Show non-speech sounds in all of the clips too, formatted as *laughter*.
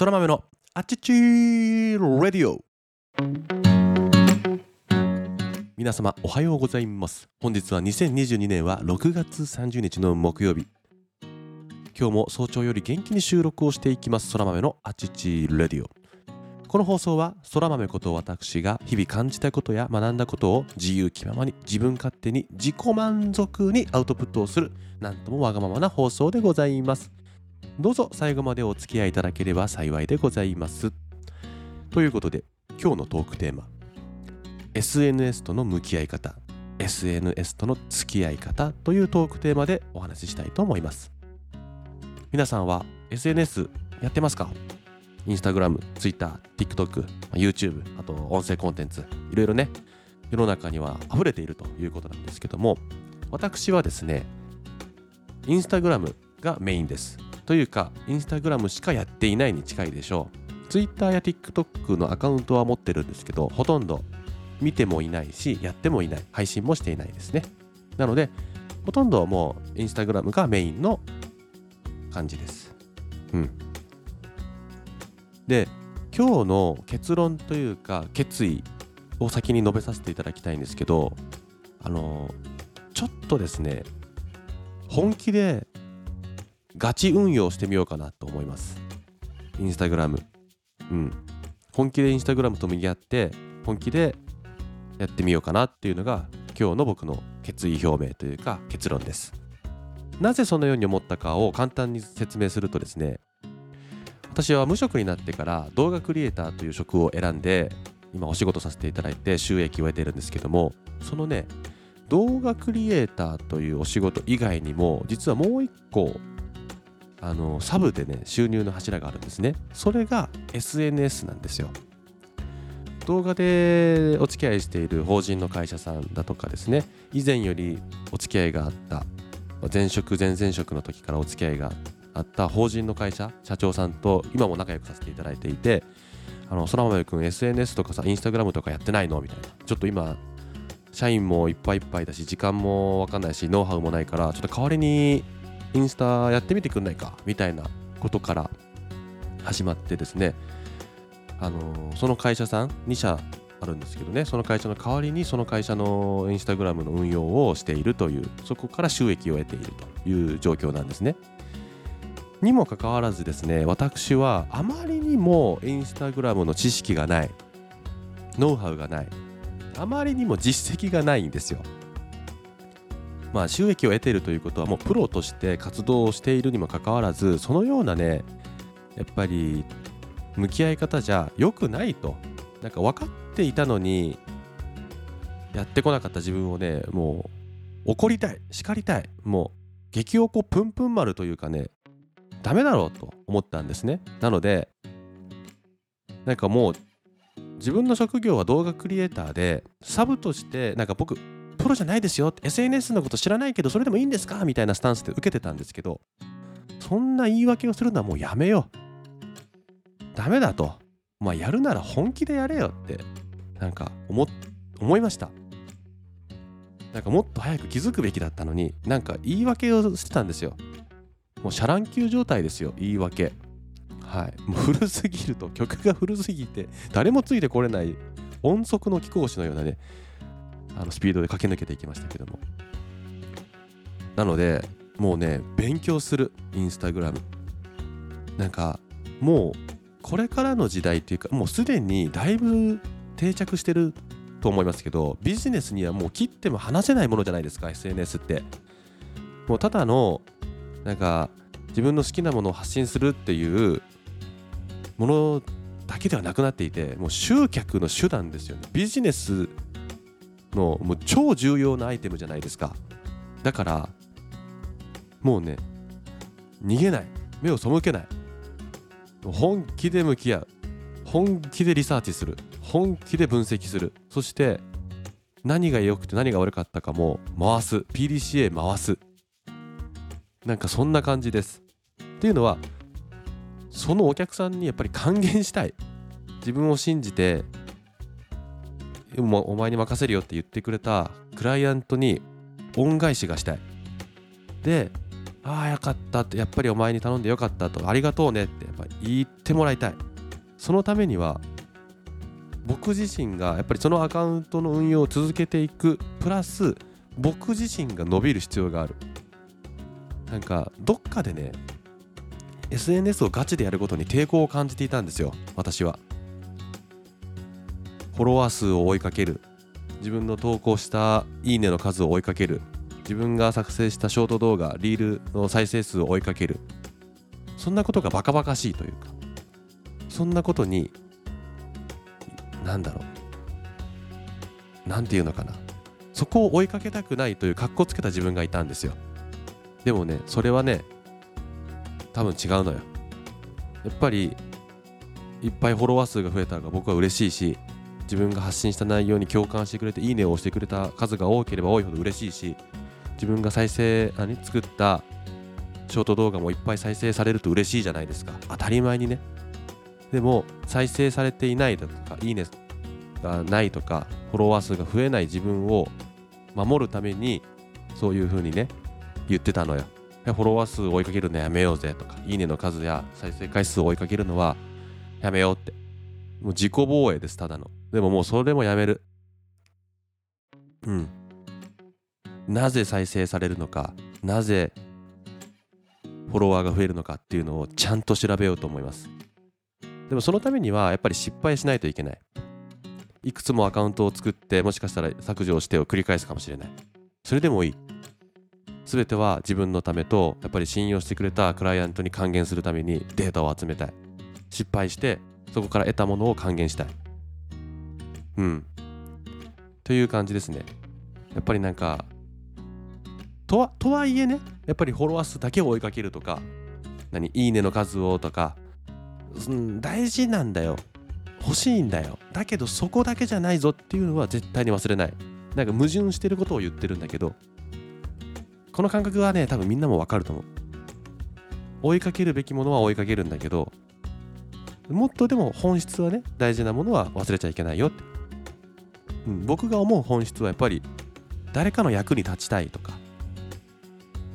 空豆のあちちーラディオ。皆様おはようございます。本日は2022年は6月30日の木曜日。今日も早朝より元気に収録をしていきます。空豆のあちちラディオ。この放送は空豆こと私が日々感じたことや学んだことを自由気ままに自分勝手に自己満足にアウトプットをするなんともわがままな放送でございます。どうぞ最後までお付き合いいただければ幸いでございます。ということで今日のトークテーマ SNS との向き合い方 SNS との付き合い方というトークテーマでお話ししたいと思います。皆さんは SNS やってますか？インスタグラム、ツイッター、TikTok、YouTube、あと音声コンテンツ、いろいろね、世の中には溢れているということなんですけども、私はですね、インスタグラムがメインです。というか、インスタグラムしかやっていないに近いでしょう。ツイッターや TikTok のアカウントは持ってるんですけど、ほとんど見てもいないし、やってもいない、配信もしていないですね。なので、ほとんどもうインスタグラムがメインの感じです。うん。で今日の結論というか決意を先に述べさせていただきたいんですけどあのちょっとですね本気でガチ運用してみようかなと思います。インスタグラム。うん。本気でインスタグラムと向き合って本気でやってみようかなっていうのが今日の僕の決意表明というか結論です。なぜそのように思ったかを簡単に説明するとですね私は無職になってから動画クリエイターという職を選んで今お仕事させていただいて収益を得ているんですけどもそのね動画クリエイターというお仕事以外にも実はもう一個あのサブでね収入の柱があるんですね。それが SNS なんですよ。動画でお付き合いしている法人の会社さんだとかですね。以前よりお付き合いがあった前職前々職の時からお付き合いがあった法人の会社社長さんと今も仲良くさせていただいていてあの空豆君 SNS とかさインスタグラムとかやってないの？みたいな。ちょっと今社員もいっぱいいっぱいだし時間も分かんないしノウハウもないからちょっと代わりにインスタやってみてくんないかみたいなことから始まってですね。あのその会社さん2社あるんですけどね。その会社の代わりにその会社のインスタグラムの運用をしているというそこから収益を得ているという状況なんですね。にもかかわらずですね私はあまりにもインスタグラムの知識がないノウハウがないあまりにも実績がないんですよ。まあ収益を得ているということはもうプロとして活動をしているにもかかわらずそのようなねやっぱり向き合い方じゃ良くないとなんか分かっていたのにやってこなかった自分をねもう怒りたい叱りたいもう激おこぷんぷん丸というかねダメだろうと思ったんですね。なのでなんかもう自分の職業は動画クリエイターでサブとしてなんか僕プロじゃないですよ。SNS のこと知らないけどそれでもいいんですか？みたいなスタンスで受けてたんですけどそんな言い訳をするのはもうやめよう。ダメだと。まあやるなら本気でやれよってなんか思思いました。なんかもっと早く気づくべきだったのになんか言い訳をしてたんですよ。もうシャラン級状態ですよ言い訳。はい。もう古すぎると曲が古すぎて誰もついてこれない音速の貴公子のようなねあのスピードで駆け抜けていきましたけども。なのでもうね勉強する。インスタグラム。なんかもうこれからの時代っていうかもうすでにだいぶ定着してると思いますけどビジネスにはもう切っても離せないものじゃないですか SNS って。もうただのなんか自分の好きなものを発信するっていうものだけではなくなっていてもう集客の手段ですよね。ビジネスのもう超重要なアイテムじゃないですか。だからもうね逃げない。目を背けない。本気で向き合う。本気でリサーチする。本気で分析する。そして何が良くて何が悪かったかも回す。PDCA 回す。なんかそんな感じです。っていうのはそのお客さんにやっぱり還元したい。自分を信じてもお前に任せるよって言ってくれたクライアントに恩返しがしたい。でああよかったってやっぱりお前に頼んでよかったとありがとうねってやっぱ言ってもらいたい。そのためには僕自身がやっぱりそのアカウントの運用を続けていくプラス僕自身が伸びる必要がある。なんかどっかでね SNS をガチでやることに抵抗を感じていたんですよ私は。フォロワー数を追いかける。自分の投稿したいいねの数を追いかける。自分が作成したショート動画リールの再生数を追いかける。そんなことがバカバカしいというか。そんなことになんだろう。なんていうのかな。そこを追いかけたくないという格好つけた自分がいたんですよ。でもねそれはね多分違うのよ。やっぱりいっぱいフォロワー数が増えた方が僕は嬉しいし自分が発信した内容に共感してくれていいねを押してくれた数が多ければ多いほど嬉しいし自分が再生何作ったショート動画もいっぱい再生されると嬉しいじゃないですか。当たり前にね。でも再生されていないだとかいいねがないとかフォロワー数が増えない自分を守るためにそういう風にね言ってたのよ。フォロワー数を追いかけるのやめようぜとかいいねの数や再生回数を追いかけるのはやめようって。もう自己防衛ですただの。でももうそれもやめる。うん。なぜ再生されるのか、なぜフォロワーが増えるのかっていうのをちゃんと調べようと思います。でもそのためにはやっぱり失敗しないといけない。いくつもアカウントを作ってもしかしたら削除してを繰り返すかもしれない。それでもいい。全ては自分のためとやっぱり信用してくれたクライアントに還元するためにデータを集めたい。失敗してそこから得たものを還元したい。うん。という感じですね。やっぱりなんか、とはとはいえね、やっぱりフォロワー数だけを追いかけるとか、何、いいねの数をとか、うん、大事なんだよ。欲しいんだよ。だけどそこだけじゃないぞっていうのは絶対に忘れない。なんか矛盾してることを言ってるんだけど、この感覚はね、多分みんなもわかると思う。追いかけるべきものは追いかけるんだけど、もっとでも本質はね、大事なものは忘れちゃいけないよって。うん、僕が思う本質はやっぱり誰かの役に立ちたいとか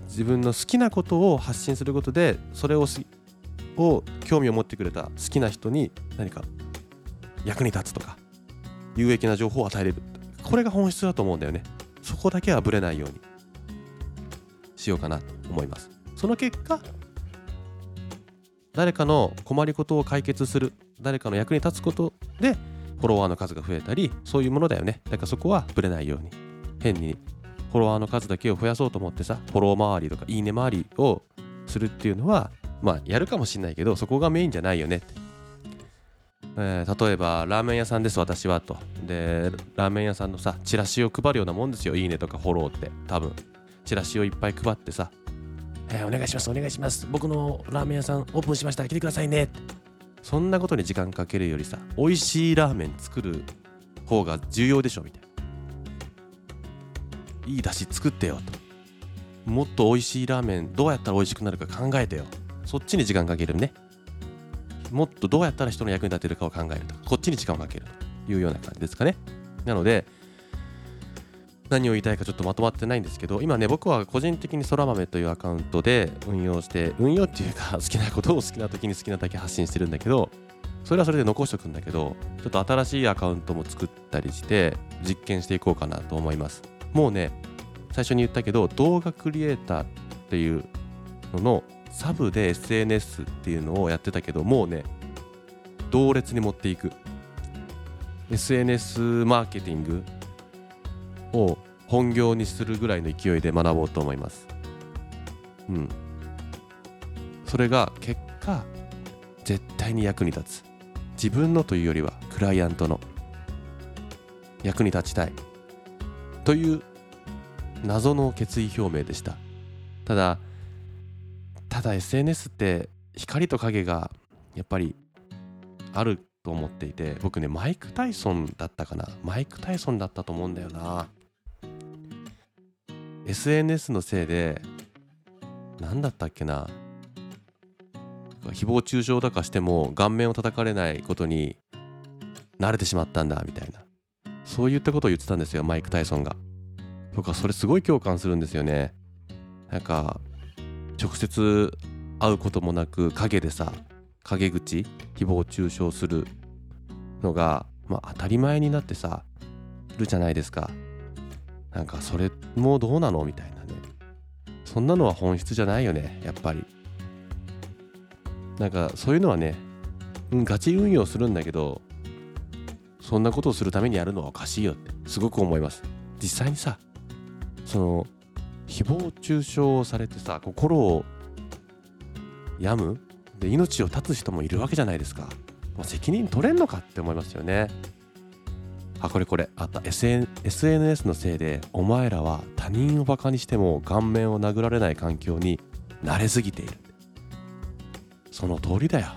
自分の好きなことを発信することでそれをを興味を持ってくれた好きな人に何か役に立つとか有益な情報を与えれる。これが本質だと思うんだよね。そこだけはぶれないようにしようかなと思います。その結果誰かの困りごとを解決する誰かの役に立つことでフォロワーの数が増えたりそういうものだよね。だからそこはぶれないように。変にフォロワーの数だけを増やそうと思ってさフォロー周りとかいいね周りをするっていうのはまあやるかもしんないけどそこがメインじゃないよねって、えー、例えばラーメン屋さんです私はと。でラーメン屋さんのさチラシを配るようなもんですよ。いいねとかフォローって多分。チラシをいっぱい配ってさ。えー、お願いしますお願いします。僕のラーメン屋さんオープンしました。来てくださいねって。そんなことに時間かけるよりさ美味しいラーメン作る方が重要でしょみたいな。いいだし作ってよと。もっと美味しいラーメンどうやったら美味しくなるか考えてよ。そっちに時間かけるね。もっとどうやったら人の役に立てるかを考えると。こっちに時間をかけるというような感じですかね。なので何を言いたいかちょっとまとまってないんですけど今ね僕は個人的にそら豆というアカウントで運用して運用っていうか *laughs* 好きなことを好きな時に好きなだけ発信してるんだけどそれはそれで残しておくんだけどちょっと新しいアカウントも作ったりして実験していこうかなと思います。もうね最初に言ったけど動画クリエイターっていうののサブで SNS っていうのをやってたけどもうね同列に持っていく。SNS マーケティング本業にするぐらいの勢いで学ぼうと思います。うん。それが結果、絶対に役に立つ。自分のというよりはクライアントの役に立ちたい。という謎の決意表明でした。ただ、ただ SNS って光と影がやっぱりあると思っていて僕ねマイク・タイソンだったかなマイク・タイソンだったと思うんだよな SNS のせいで何だったっけな。誹謗中傷とかしても顔面を叩かれないことに慣れてしまったんだみたいな。そういったことを言ってたんですよマイク・タイソンが。とかそれすごい共感するんですよね。なんか直接会うこともなく陰でさ陰口誹謗中傷するのが、まあ、当たり前になってさるじゃないですか。なんかそれもどうなのみたいなね。そんなのは本質じゃないよねやっぱり。なんかそういうのはね、ガチ運用するんだけどそんなことをするためにやるのはおかしいよってすごく思います。実際にさその誹謗中傷をされてさ心を病むで命を絶つ人もいるわけじゃないですか。もう責任取れんのかって思いますよね。あこれこれ。あった SN SNS のせいでお前らは他人をバカにしても顔面を殴られない環境に慣れすぎている。その通りだよ。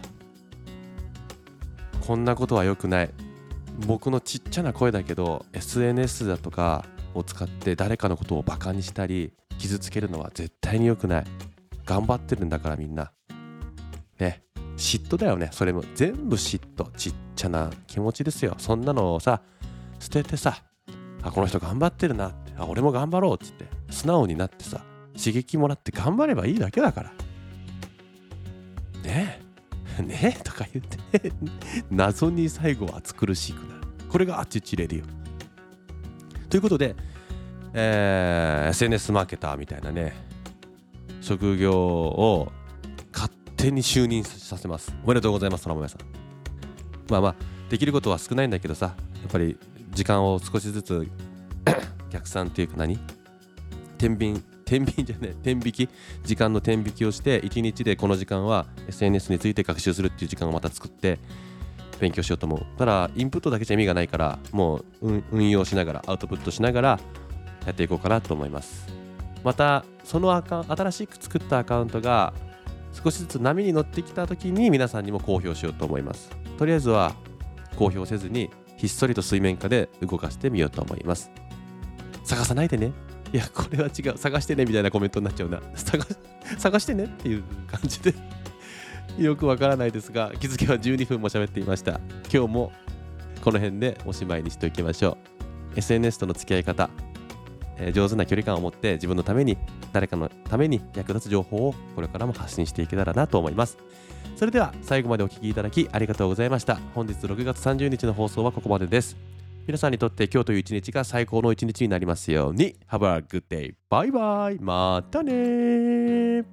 こんなことは良くない。僕のちっちゃな声だけど SNS だとかを使って誰かのことをバカにしたり傷つけるのは絶対に良くない。頑張ってるんだからみんな。ね。嫉妬だよねそれも。全部嫉妬。ちっちゃな気持ちですよ。そんなのをさ捨ててさあこの人頑張ってるなってあ俺も頑張ろうっつって素直になってさ刺激もらって頑張ればいいだけだから。ねえ。*laughs* ねえとか言って。*laughs* 謎に最後は暑苦しくなるこれがあっちちレディオということで、えー、SNS マーケターみたいなね職業を勝手に就任させます。おめでとうございます空豆さん。まあまあできることは少ないんだけどさやっぱり時間を少しずつ *coughs* 逆算っていうか何？天秤天秤じゃね天引き？時間の天引きをして1日でこの時間は SNS について学習するっていう時間をまた作って勉強しようと思う。ただインプットだけじゃ意味がないからもう運用しながらアウトプットしながらやっていこうかなと思います。またそのアカ新しく作ったアカウントが少しずつ波に乗ってきた時に皆さんにも公表しようと思います。とりあえずは公表せずにひっそりと水面下で動かしてみようと思います。探さないでね。いやこれは違う。探してねみたいなコメントになっちゃうな。探してねっていう感じで。よくわからないですが気づけば12分も喋っていました。今日もこの辺でおしまいにしておきましょう。SNS との付き合い方、えー、上手な距離感を持って自分のために誰かのために役立つ情報をこれからも発信していけたらなと思います。それでは最後までお聴きいただきありがとうございました。本日6月30日の放送はここまでです。皆さんにとって今日という一日が最高の一日になりますように。Have a good day! バイバイ。またね